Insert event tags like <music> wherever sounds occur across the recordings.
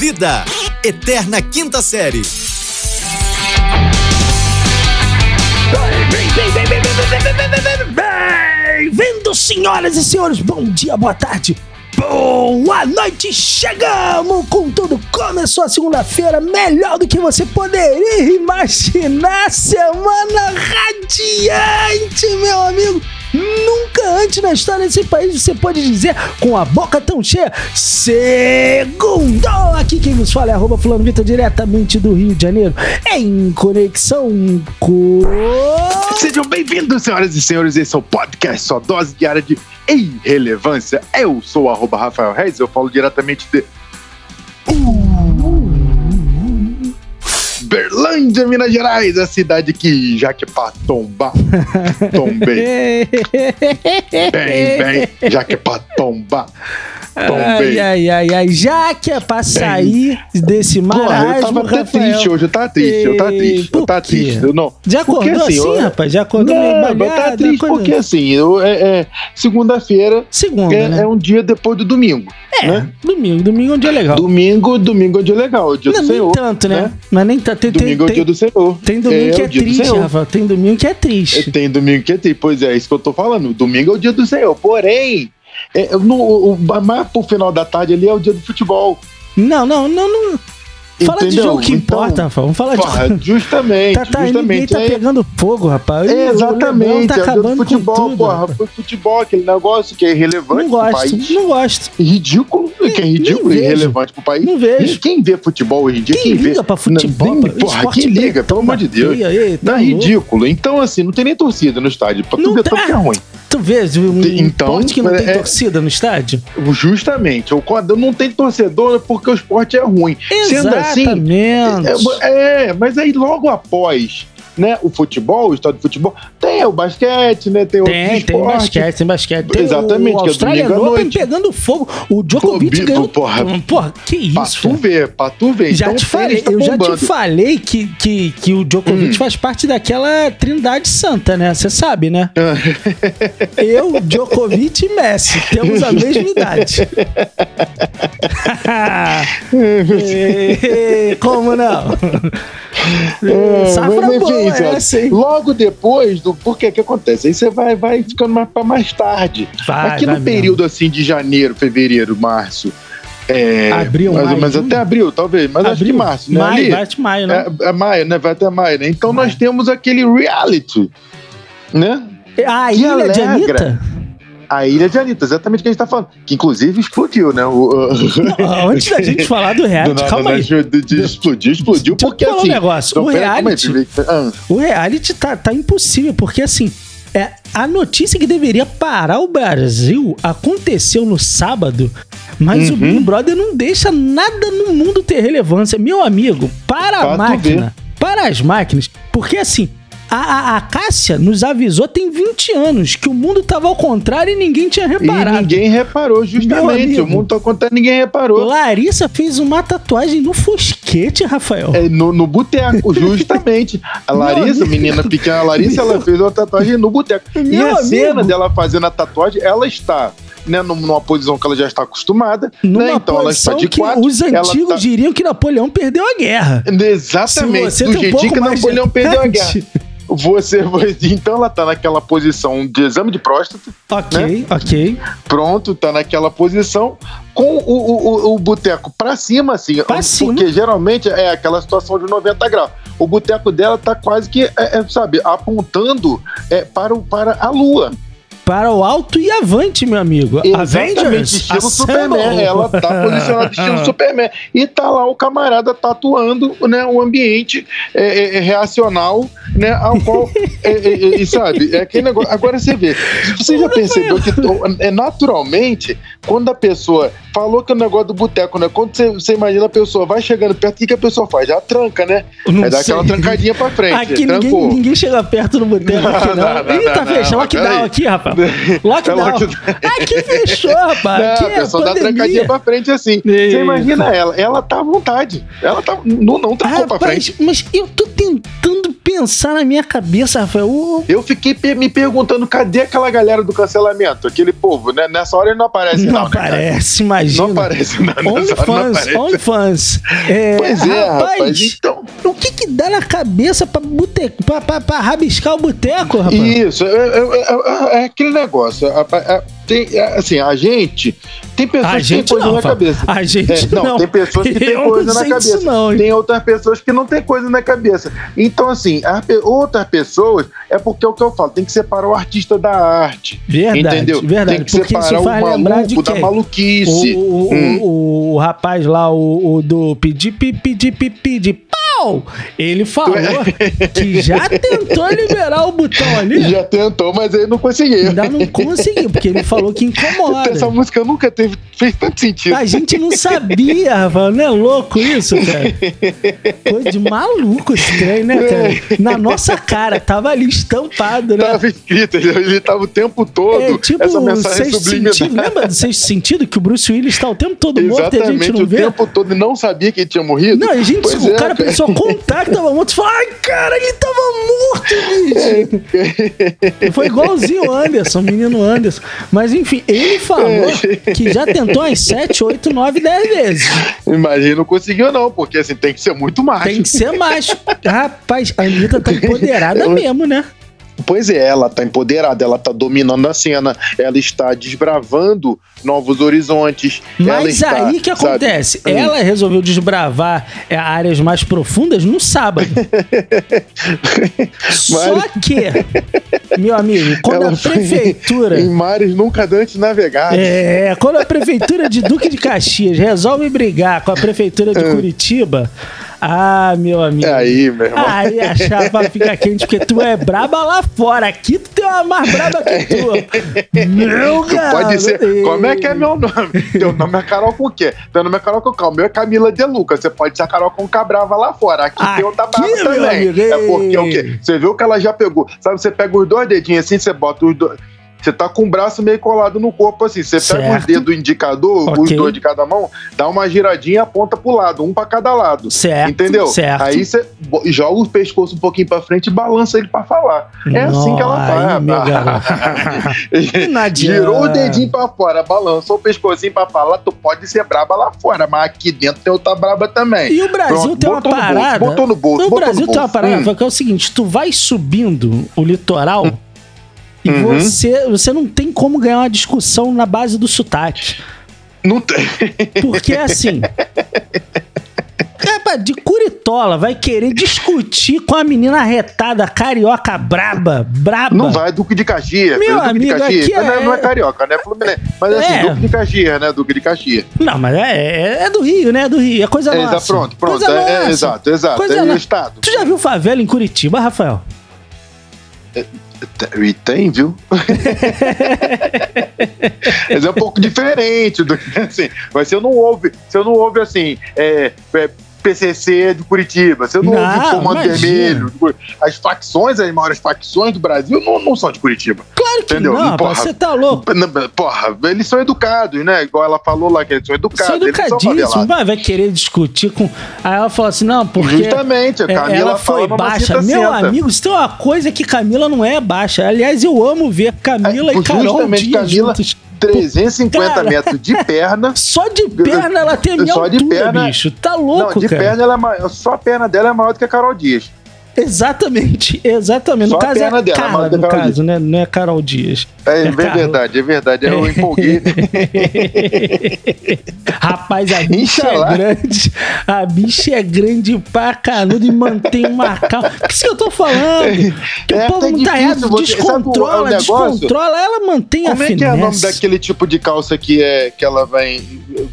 Vida, Eterna Quinta Série. Bem-vindos, senhoras e senhores. Bom dia, boa tarde, boa noite. Chegamos com tudo. Começou a segunda-feira, melhor do que você poderia imaginar. Semana radiante, meu amigo. Nunca antes na história desse país você pode dizer com a boca tão cheia. Segundo! Aqui quem nos fala é arroba fulano Vitor, diretamente do Rio de Janeiro, em conexão com... Sejam bem-vindos, senhoras e senhores. Esse é o podcast, sua dose diária de irrelevância. Eu sou o arroba Rafael Reis, eu falo diretamente de. Berlândia, Minas Gerais, a cidade que já que pra tombar, tombei. <laughs> Bem, bem, já que pra tombar, Ai, tombei. ai, ai, ai. Já que é pra sair desse marasmo, eu tava até Rafael. triste hoje, eu tava triste, eu tava triste, eu tava triste. Eu não. Já Porque, acordou assim, eu- rapaz? Já acordou meio Não, mas balhado? tá triste coisa- porque assim, eu, é, é, segunda-feira Segunda, é, né? é um dia depois do domingo. É, né? domingo. Domingo é um dia legal. Domingo, domingo é um dia legal, é o dia não, do nem Senhor. tanto, né? né? Mas nem tanto. Tem, Domingo é o tem, dia do Senhor. tem domingo que é o dia do triste. Rafael. Tem domingo que é triste. Tem domingo que é triste. Pois é, isso que eu tô falando. Domingo é o dia do Senhor. Porém, é, no, o, mais pro final da tarde ali é o dia do futebol. Não, não, não, não. Fala de Entendeu? jogo que Então, importa, Rafael. Vamos falar de Porra, justamente, Tá, tá, justamente. tá é- pegando fogo, rapaz. é, exatamente, tá é o dia do acabando futebol, com tudo. porra. Foi futebol, aquele negócio que é irrelevante Não pro gosto, país. não gosto. Ridículo, que é ridículo nem e irrelevante pro país. Não vejo. Quem vê futebol hoje em dia? Quem vê? liga pra futebol? Não, pra- porra, quem liga, pelo amor de Deus. ei, tá é ridículo. Então, assim, não tem nem torcida no estádio. Pra tu Não ver tá. tanto que é ruim. Tu vês um Então, esporte que não tem é- torcida no estádio? Justamente. O quadro não tem torcedor porque o esporte é ruim. Sendo assim, Exatamente. é, é, mas aí logo após né, o futebol, o estado de futebol, tem o basquete, né? Tem, outros Tem, tem esportes. basquete, tem basquete. Tem Exatamente, o que é Australian domingo à Open pegando fogo. O Djokovic ganhou. porra. porra, que Pra isso, tu cara? ver, pra tu ver. Já então, te o tênis falei, tá eu já te falei que, que, que o Djokovic Hum. faz parte daquela trindade santa, né? Você sabe, né? <laughs> eu, Djokovic e Messi temos a mesma idade. <laughs> <laughs> Eh, Como não? É, Safra boa enfim, Celso, essa, hein? logo depois do. Por que que acontece? Aí você vai, vai ficando mais pra mais tarde. Vai, Aqui vai no mesmo. período assim de janeiro, fevereiro, março. É, Abril, mais, maio, mas até abril, talvez. Mas acho que Abril? março, né? Maio, Ali, vai de maio, né? é, é maio, né? Vai até maio, né? Então Maio. nós temos aquele reality, né? A que ilha de alegra. Anitta? A Ilha de Anitta, exatamente o que a gente tá falando. Que inclusive explodiu, né? O, Não, Antes da gente falar do <laughs> do reality, nada, calma né? aí. De, de explodiu, explodiu, porque falar um assim. negócio. Não, O calma aí, reality- ah, O reality tá, tá impossível, porque assim, é, a notícia que deveria parar o Brasil aconteceu no sábado, mas o Uhum. Big Brother não deixa nada no mundo ter relevância. Meu amigo, para a Pra tu máquina, para as máquinas, porque assim. A, a, a Cássia nos avisou tem 20 anos que o mundo tava ao contrário e ninguém tinha E reparado. ninguém reparou, justamente. O mundo tá contando, ninguém reparou. Larissa fez uma tatuagem no fosquete, Rafael. É, no, no boteco, justamente. A <laughs> Larissa, menina pequena, a Larissa, ela fez uma tatuagem no boteco. E Meu a cena amigo. dela fazendo a tatuagem, ela está né, num- numa posição que ela já está acostumada. Numa né? Então ela está de quatro. os antigos tá- diriam que Napoleão perdeu a guerra. Exatamente, Se você do um jeitinho que Napoleão perdeu a guerra. Você, então ela tá naquela posição de exame de próstata, Ok, Né? ok. pronto, tá naquela posição, com o, o, o, boteco pra cima, assim. Pra porque cima. geralmente é aquela situação de 90 graus. O boteco dela tá quase que, é, é, sabe, apontando é, para, o, para a lua. Para o alto e avante, meu amigo. Exatamente, Avengers, estilo assemble. Superman. Ela tá posicionada estilo Superman. E tá lá o camarada tatuando né, o ambiente é, é, é, reacional, né? Ao qual. <laughs> é, é, é, e sabe, é aquele negócio. Agora você vê. Você já percebeu que é, naturalmente, quando a pessoa falou que é o negócio do boteco, né? Quando você, você imagina a pessoa vai chegando perto, o que, que a pessoa faz? Já tranca, né? Não dá sei. aquela trancadinha pra frente. Aqui ninguém, ninguém chega perto no boteco aqui, não. Não, não, Ih, tá não, não, Lockdown aqui, rapaz. <laughs> Lockdown. É lockdown. Aqui fechou, rapaz. Não, aqui a é pessoa dá pandemia. trancadinha pra frente assim. Você imagina ela, ela tá à vontade. Ela tá, não, não trancou pra Rapaz, frente. mas eu tô tentando pensar na minha cabeça, Rafael. o- Eu fiquei me perguntando, cadê aquela galera do cancelamento? Aquele povo, né? Nessa hora ele não aparece, Não, não. né, cara? Imagina. Não aparece, não OnlyFans. OnlyFans. É, Pois é, rapaz. Então, O que que dá na cabeça pra, bute... pra, pra, pra rabiscar o boteco, rapaz? Isso, é, é- é- é aquele negócio. a- a- tem, é, assim, a gente. Tem pessoas A que têm gente coisa não, na cabeça. A gente É, não, não. tem pessoas que têm Eu coisa na cabeça. não, tem outras pessoas que não têm coisa na cabeça. Então, assim, outras pessoas é porque é o que eu falo, tem que separar o artista da arte. Verdade, entendeu? verdade, Tem que porque separar o maluco da maluquice. O, o, Hum. o, o rapaz lá, o, o do pedir, pedir, pedir, pedir, pau! Ele falou que já tentou liberar o botão ali. <laughs> Já tentou, mas ele não conseguiu. Ainda não conseguiu, porque ele falou que incomoda. Essa música nunca teve, fez tanto sentido. A gente não sabia, Rafael. Não é louco isso, cara? Coisa de maluco estranho, né, cara? Na nossa cara, tava ali estampado, né? Tava escrito, ele, ele tava o tempo todo. É tipo essa o mensagem sexto subliminar. sentido. Lembra do sexto sentido que o Bruce Willis tá o tempo todo morto e a gente não o vê? tempo todo e não sabia que ele tinha morrido. Não, a gente, Pois o é, cara pensou contar que tava morto e falou: ai, cara, ele tava morto, bicho. <laughs> Foi igualzinho o Anderson, o menino Anderson. Mas enfim, ele falou que já tentou umas 7, 8, 9, 10 vezes. Imagina, não conseguiu não, porque assim, tem que ser muito macho. Tem que ser macho. Rapaz, a Anitta tá <laughs> empoderada mesmo, né? Pois é, ela tá empoderada, ela tá dominando a cena, ela está desbravando novos horizontes. ela Mas está, aí que sabe, acontece? Hum. Ela resolveu desbravar é, áreas mais profundas no sábado. <laughs> Só que, meu amigo, quando Ela a foi prefeitura. Em mares nunca antes navegados. É, quando a prefeitura de Duque de Caxias resolve brigar com a prefeitura de Curitiba, ah, meu amigo. É aí, meu irmão. Aí a chapa fica quente, porque tu é braba lá fora. Aqui tu tem uma mais braba que tu. <laughs> Meu Tu garoto. pode ser. Como é que é meu nome? Teu nome é Carol com o quê? Teu nome é Carol com o? O meu é Camila De Luca. Você pode ser a Carol com Cabrava lá fora. Aqui, tem outra Aqui, brava também. amigo, É porque o ei. quê? Você viu que ela já pegou. Sabe, você pega os dois dedinhos assim, você bota os dois. Você tá com o braço meio colado no corpo assim. Você pega Certo. os dedos indicador, os Ok. dois de cada mão, dá uma giradinha e aponta pro lado, um pra cada lado. Certo, Entendeu? certo. Aí você joga o pescoço um pouquinho pra frente e balança ele pra falar. É assim que ela faz. <laughs> Não adianta. Girou o dedinho pra fora, balançou o pescocinho pra falar, tu pode ser braba lá fora, mas aqui dentro tem outra braba também. E o Brasil Pronto, tem uma no bolso, parada. botou no bolso, o Brasil no tem uma bolso. parada Hum. que é o seguinte: tu vai subindo o litoral e Uhum. você, você não tem como ganhar uma discussão na base do sotaque. Não tem. <laughs> Porque assim. Rapaz, de Curitola vai querer discutir com a menina retada, carioca braba, braba. Não vai Duque de Caxias. Meu Duque amigo, de Caxias. aqui Não, é- não é carioca, né? Fluminense. Mas assim, É. Duque de Caxias, né? Duque de Caxias. Não, mas é, é- é do Rio, né? É do Rio. É coisa É, nossa. exa- pronto, pronto. Coisa É, é, exato, exato. Coisa é o nossa. estado. Tu já viu favela em Curitiba, Rafael? E tem, viu? <laughs> Mas é um pouco diferente do que assim. Mas você não ouve, você não ouve assim, é, é, PCC de Curitiba, você não, Não, ouve Comando. Vermelho. As facções, as maiores facções do Brasil não, não são de Curitiba. Claro que Entendeu? não, Porra. você tá louco. Porra, eles são educados, né? Igual ela falou lá, que eles são educados. São educadíssimo, favelados. vai, querer discutir com. Aí ela falou assim: não, porque. Justamente, a é, Camila ela foi baixa. Meu amigo, se tem uma coisa que Camila não é baixa. Aliás, eu amo ver Camila É, e Carol Dias Camila- juntos. 350 Cara. metros de perna. <laughs> Só de perna ela tem a minha Só de altura, perna- bicho. Tá louco, não, de cara. perna ela é maior. Só a perna dela é maior do que a Carol Dias. Exatamente, exatamente. Só no caso é a dela, Carla, no Carol caso, né? Não é Carol Dias. É, É é verdade, é verdade. Eu empolguei. <laughs> Rapaz, a bicha é Inxalá. grande. A bicha é grande pra canudo e mantém uma calma. O que isso que eu tô falando? Que É o povo não tá errado. Descontrola, descontrola. Ela mantém Como a é finesse. que é o nome daquele tipo de calça que é que ela vai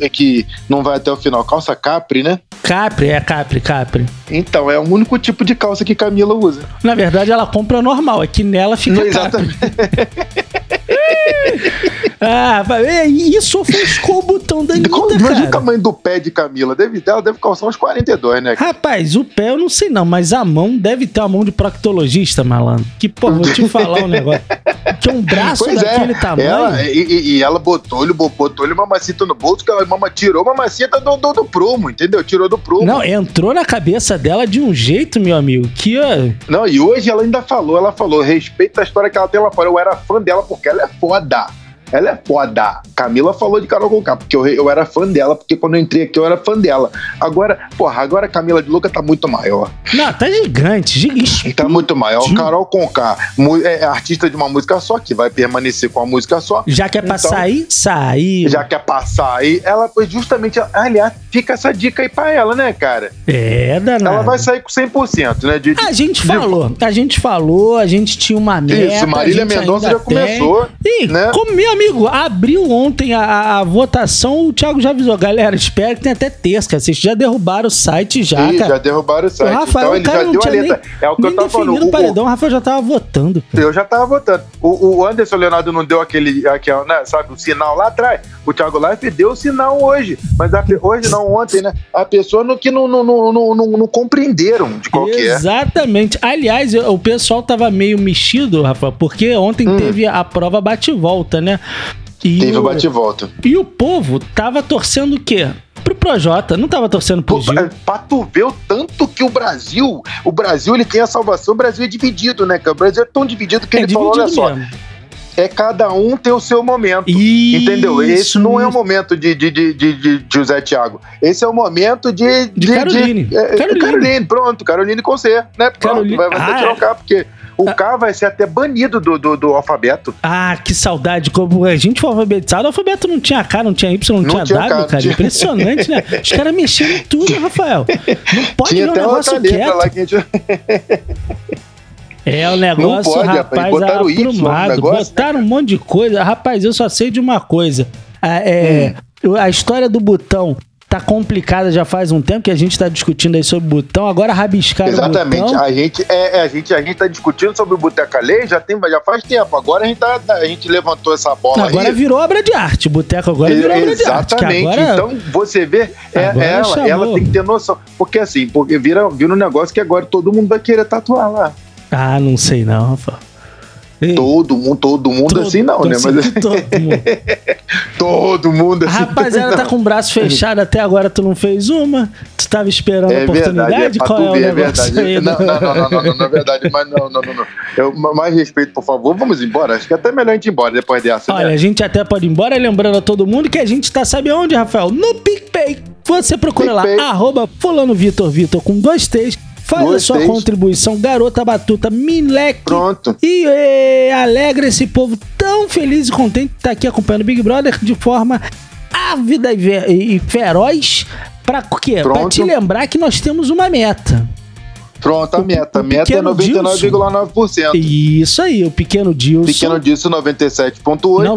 é que não vai até o final? Calça capri, né? Capri, é Capri, Capri. Então, é o único tipo de calça que Camila usa. Na verdade, ela compra normal. É que nela fica Não, exatamente. <laughs> Ah, é, e isso ofuscou o botão da Anitta, Imagina o tamanho do pé de Camila. Deve, ela deve calçar uns 42, né? Rapaz, o pé eu não sei não, mas a mão deve ter uma mão de proctologista, malandro. Que, pô, vou te falar um negócio. Que um braço Pois daquele é, tamanho. ela, e, e- ela botou-lhe botou mamacita no bolso, que ela mama, tirou mamacita do, do, do prumo, entendeu? Tirou do prumo. Não, entrou na cabeça dela de um jeito, meu amigo, que ó, Não, e hoje ela ainda falou, ela falou, respeita a história que ela tem lá fora. Eu era fã dela porque ela é foda. Ela é foda. Camila falou de Carol Conká, porque eu, eu era fã dela, porque quando eu entrei aqui eu era fã dela. Agora, porra, agora a Camila de Luca tá muito maior. Não, tá gigante, gigante. Tá muito maior. Explodiu. Carol Conká mu- é artista de uma música só, que vai permanecer com a música só. Já que é Então, sair, saiu. Já quer passar aí, ela foi justamente. Aliás, fica essa dica aí pra ela, né, cara? É, danado. Ela vai sair com 100%, né? De, A gente falou, a gente falou, a gente tinha uma meta. Isso, Marília a Mendonça já começou, Tem. E, né? como meu amigo, abriu ontem a, a- votação, o Thiago já avisou, galera, espera que tem até terça, cara. Vocês já derrubaram o site já, Ih, cara. já derrubaram o O site. Rafael, então o ele cara já deu a letra. nem, é o que eu tava falando. o O- paredão, o Rafael já tava votando. cara. Eu já tava votando. O, o Anderson Leonardo não deu aquele, aquele né, sabe, o sinal lá atrás. O Thiago Life deu o sinal hoje. Mas a hoje não, ontem, né? A pessoa no, que não, não, não, não, não- não compreenderam de qual que é. Exatamente. Aliás, o pessoal tava meio mexido, Rafael, porque ontem Hum. teve a prova bate-volta, né? E Teve o bate-volta. e o povo tava torcendo o quê? Pro Projota, não tava torcendo pro Gil. é, Pra tu ver o tanto que o Brasil, o Brasil ele tem a salvação, o Brasil é dividido, né? cara? O Brasil é tão dividido que É ele falou, olha só, mesmo. é cada um tem o seu momento. Isso, Entendeu? Esse não é o momento de, de, de, de, de José Thiago. Esse é o momento de. De Caroline. de- é, Caroline. Caroline. pronto. Caroline com C, né? Pronto, Caroline. vai, vai ter Ah, que o K, porque o K vai ser até banido do, do, do alfabeto. Ah, que saudade. Como a gente foi alfabetizado, o alfabeto não tinha K, não tinha Y, não, Não tinha, tinha W, K, cara. tinha. Impressionante, né? <laughs> Os caras mexeram em tudo, Rafael. Não pode Tinha um até outra negócio quieto. lá que a gente. É, o negócio, pode, rapaz. Botaram no aprumado. negócio, Botaram um monte de coisa. Rapaz, eu só sei de uma coisa. A, é, Hum. A história do botão tá complicada já faz um tempo que a gente tá discutindo aí sobre o botão. Agora rabiscaram Exatamente. o botão. A gente, é, é, a, gente, a gente tá discutindo sobre o Boteca Lei já, tem, já faz tempo. Agora a gente, tá, a gente levantou essa bola Agora aí. virou obra de arte. Boteco agora virou obra de arte. Exatamente. Então, você vê, é, Agora ela, chamou. ela tem que ter noção. Porque assim, porque vira, vira um negócio que agora todo mundo vai querer tatuar lá. Ah, não sei não, Rafa. Ei, Todo mundo, todo mundo todo- assim não, né? assim, Mas todo mundo. <laughs> todo mundo A assim. rapaziada tá com o braço fechado até agora, tu não fez uma? Tu tava esperando a É oportunidade? verdade, é Qual é o ver, é negócio verdade. aí? Não, não, não, não, não, não, não, é verdade, mas não, não, não, não. Eu, mais respeito, por favor, vamos embora. Acho que é até melhor a gente ir embora depois dessa. Olha, né? a gente até pode ir embora, lembrando a todo mundo que a gente tá, sabe onde, Rafael? No PicPay. Você procura PicPay. lá, arroba fulano Vitor Vitor com dois T's. Faz a Dois sua contribuição, garota batuta, mileque. Pronto. E eh, alegra esse povo tão feliz e contente de estar aqui acompanhando o Big Brother de forma ávida e, e feroz. Pra quê? Pra Pronto. te lembrar que nós temos uma meta. Pronto, a meta. A meta é pequeno 99,9%. Isso aí, o pequeno Dilson. Pequeno disso, 97,8%. Não,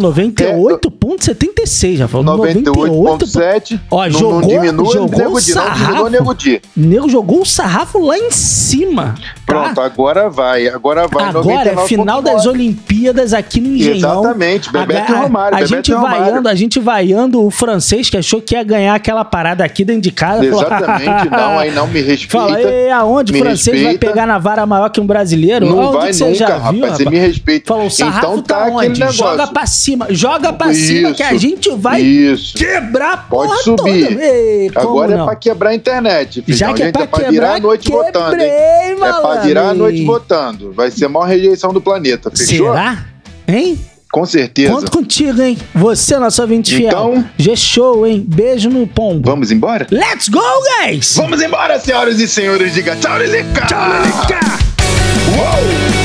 98,76, já falou. 98,7. Ó, não, jogou- não diminui jogou Nego Di, não sarrafo. diminui Nego. Nego jogou o sarrafo lá em cima. tá? Pronto, agora vai. Agora vai. Agora é final 99,9. das Olimpíadas aqui no Engenhão. Exatamente, Bebeto a, e Romário, A, Bebeto gente Romário. vaiando, a gente vaiando o francês que achou que ia ganhar aquela parada aqui dentro de casa. Exatamente, não, aí não me <laughs> respeita. Fala, e aonde o francês vai respeita. pegar na vara maior que um brasileiro? Não Aonde vai nunca, já rapaz, viu, você me respeita. Falou, o sarrafo Então tá, tá onde? negócio. Joga pra cima, joga pra cima que a Isso. gente vai Isso. quebrar a Pode porra subir. toda. Ei, Agora não? é pra quebrar a internet, filhão. Já que é pra é pra quebrar, virar a noite votando, hein? quebrei, É pra virar a noite votando. Vai ser a maior rejeição do planeta, fechou? Será? Hein? Com certeza. Conto contigo, hein? Você, nosso ouvinte fiel. Então- G-Show, hein? Beijo no pombo. Vamos embora? Let's go, guys! Vamos embora, senhoras e senhores. Diga tchau, Lilica! Tchau, Lilica! Uou!